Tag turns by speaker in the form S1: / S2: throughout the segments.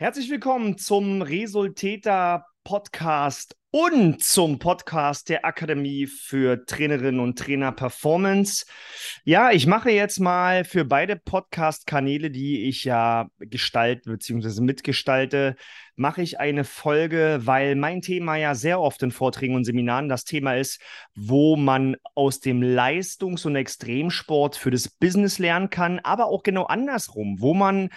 S1: Herzlich willkommen zum Resultäter Podcast und zum Podcast der Akademie für Trainerinnen und Trainer Performance. Ja, ich mache jetzt mal für beide Podcast-Kanäle, die ich ja gestalte bzw. mitgestalte, mache ich eine Folge, weil mein Thema ja sehr oft in Vorträgen und Seminaren das Thema ist, wo man aus dem Leistungs- und Extremsport für das Business lernen kann, aber auch genau andersrum, wo man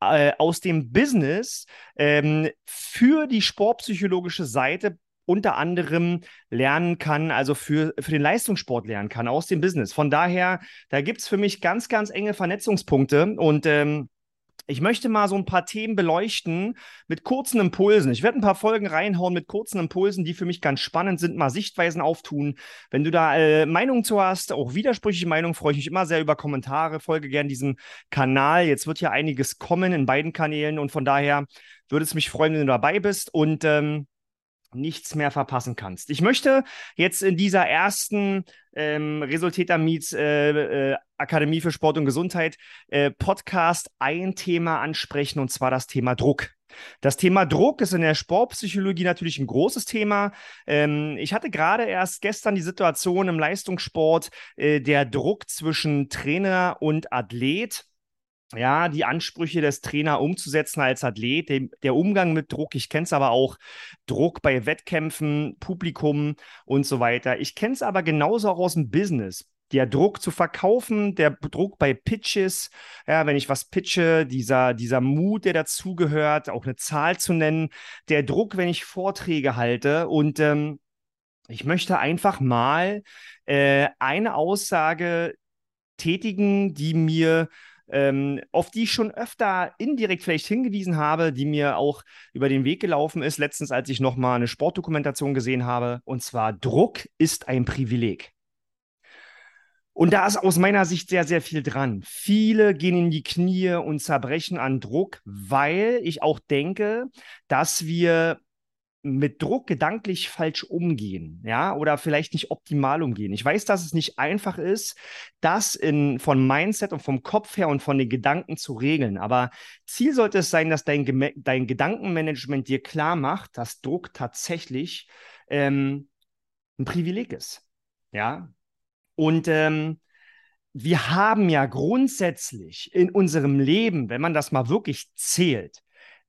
S1: äh, aus dem Business ähm, für die sportpsychologische Seite unter anderem lernen kann, also für, für den Leistungssport lernen kann, aus dem Business. Von daher, da gibt es für mich ganz, ganz enge Vernetzungspunkte und ähm, ich möchte mal so ein paar Themen beleuchten mit kurzen Impulsen. Ich werde ein paar Folgen reinhauen mit kurzen Impulsen, die für mich ganz spannend sind, mal Sichtweisen auftun. Wenn du da äh, Meinungen zu hast, auch widersprüchliche Meinungen, freue ich mich immer sehr über Kommentare. Folge gerne diesem Kanal. Jetzt wird ja einiges kommen in beiden Kanälen und von daher würde es mich freuen, wenn du dabei bist. Und ähm, nichts mehr verpassen kannst. Ich möchte jetzt in dieser ersten ähm, Resultäter Meets äh, äh, Akademie für Sport und Gesundheit äh, Podcast ein Thema ansprechen und zwar das Thema Druck. Das Thema Druck ist in der Sportpsychologie natürlich ein großes Thema. Ähm, ich hatte gerade erst gestern die Situation im Leistungssport, äh, der Druck zwischen Trainer und Athlet ja, die Ansprüche des Trainer umzusetzen als Athlet, dem, der Umgang mit Druck. Ich kenne es aber auch, Druck bei Wettkämpfen, Publikum und so weiter. Ich kenne es aber genauso auch aus dem Business. Der Druck zu verkaufen, der Druck bei Pitches, ja, wenn ich was pitche, dieser, dieser Mut, der dazugehört, auch eine Zahl zu nennen, der Druck, wenn ich Vorträge halte und ähm, ich möchte einfach mal äh, eine Aussage tätigen, die mir ähm, auf die ich schon öfter indirekt vielleicht hingewiesen habe, die mir auch über den Weg gelaufen ist, letztens, als ich nochmal eine Sportdokumentation gesehen habe. Und zwar, Druck ist ein Privileg. Und da ist aus meiner Sicht sehr, sehr viel dran. Viele gehen in die Knie und zerbrechen an Druck, weil ich auch denke, dass wir mit Druck gedanklich falsch umgehen, ja, oder vielleicht nicht optimal umgehen. Ich weiß, dass es nicht einfach ist, das in, von Mindset und vom Kopf her und von den Gedanken zu regeln. Aber Ziel sollte es sein, dass dein, dein Gedankenmanagement dir klar macht, dass Druck tatsächlich ähm, ein Privileg ist, ja. Und ähm, wir haben ja grundsätzlich in unserem Leben, wenn man das mal wirklich zählt,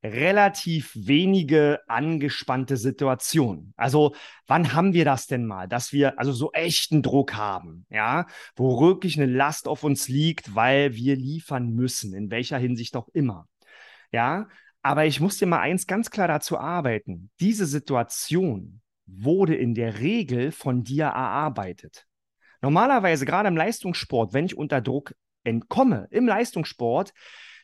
S1: relativ wenige angespannte Situationen. Also, wann haben wir das denn mal, dass wir also so echten Druck haben, ja, wo wirklich eine Last auf uns liegt, weil wir liefern müssen, in welcher Hinsicht auch immer. Ja, aber ich muss dir mal eins ganz klar dazu arbeiten. Diese Situation wurde in der Regel von dir erarbeitet. Normalerweise, gerade im Leistungssport, wenn ich unter Druck entkomme, im Leistungssport,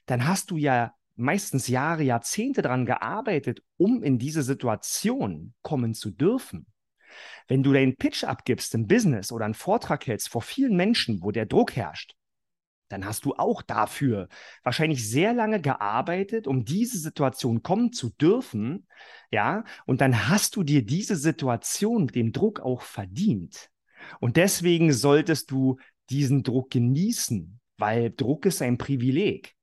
S1: dann hast du ja meistens Jahre, Jahrzehnte daran gearbeitet, um in diese Situation kommen zu dürfen. Wenn du deinen Pitch abgibst im Business oder einen Vortrag hältst vor vielen Menschen, wo der Druck herrscht, dann hast du auch dafür wahrscheinlich sehr lange gearbeitet, um diese Situation kommen zu dürfen, ja, und dann hast du dir diese Situation dem Druck auch verdient. Und deswegen solltest du diesen Druck genießen, weil Druck ist ein Privileg.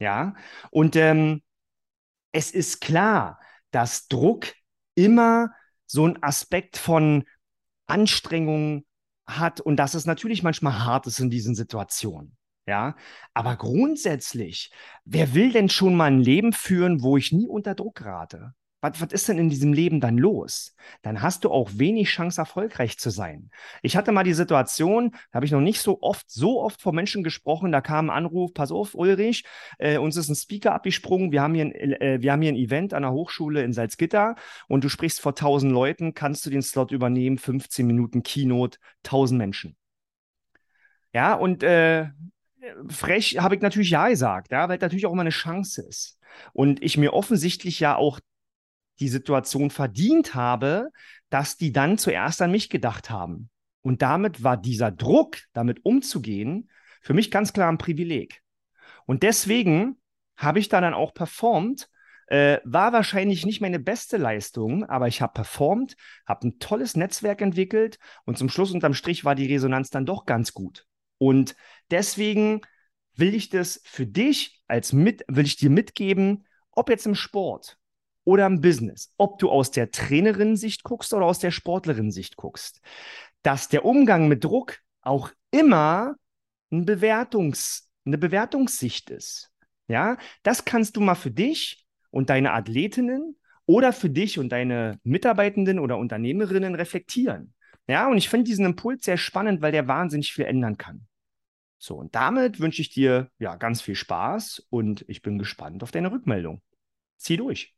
S1: Ja, und ähm, es ist klar, dass Druck immer so einen Aspekt von Anstrengung hat und dass es natürlich manchmal hart ist in diesen Situationen. Ja, aber grundsätzlich, wer will denn schon mal ein Leben führen, wo ich nie unter Druck gerate? Was, was ist denn in diesem Leben dann los? Dann hast du auch wenig Chance, erfolgreich zu sein. Ich hatte mal die Situation, da habe ich noch nicht so oft, so oft vor Menschen gesprochen, da kam ein Anruf, pass auf, Ulrich, äh, uns ist ein Speaker abgesprungen, wir haben, hier ein, äh, wir haben hier ein Event an der Hochschule in Salzgitter und du sprichst vor 1000 Leuten, kannst du den Slot übernehmen, 15 Minuten Keynote, 1000 Menschen. Ja, und äh, frech habe ich natürlich Ja gesagt, ja, weil natürlich auch immer eine Chance ist. Und ich mir offensichtlich ja auch die Situation verdient habe, dass die dann zuerst an mich gedacht haben. Und damit war dieser Druck, damit umzugehen, für mich ganz klar ein Privileg. Und deswegen habe ich da dann auch performt. Äh, war wahrscheinlich nicht meine beste Leistung, aber ich habe performt, habe ein tolles Netzwerk entwickelt und zum Schluss unterm Strich war die Resonanz dann doch ganz gut. Und deswegen will ich das für dich als mit, will ich dir mitgeben, ob jetzt im Sport oder im Business, ob du aus der Trainerin-Sicht guckst oder aus der Sportlerin-Sicht guckst, dass der Umgang mit Druck auch immer ein Bewertungs, eine Bewertungssicht ist. Ja, das kannst du mal für dich und deine Athletinnen oder für dich und deine Mitarbeitenden oder Unternehmerinnen reflektieren. Ja, und ich finde diesen Impuls sehr spannend, weil der wahnsinnig viel ändern kann. So, und damit wünsche ich dir ja ganz viel Spaß und ich bin gespannt auf deine Rückmeldung. Zieh durch.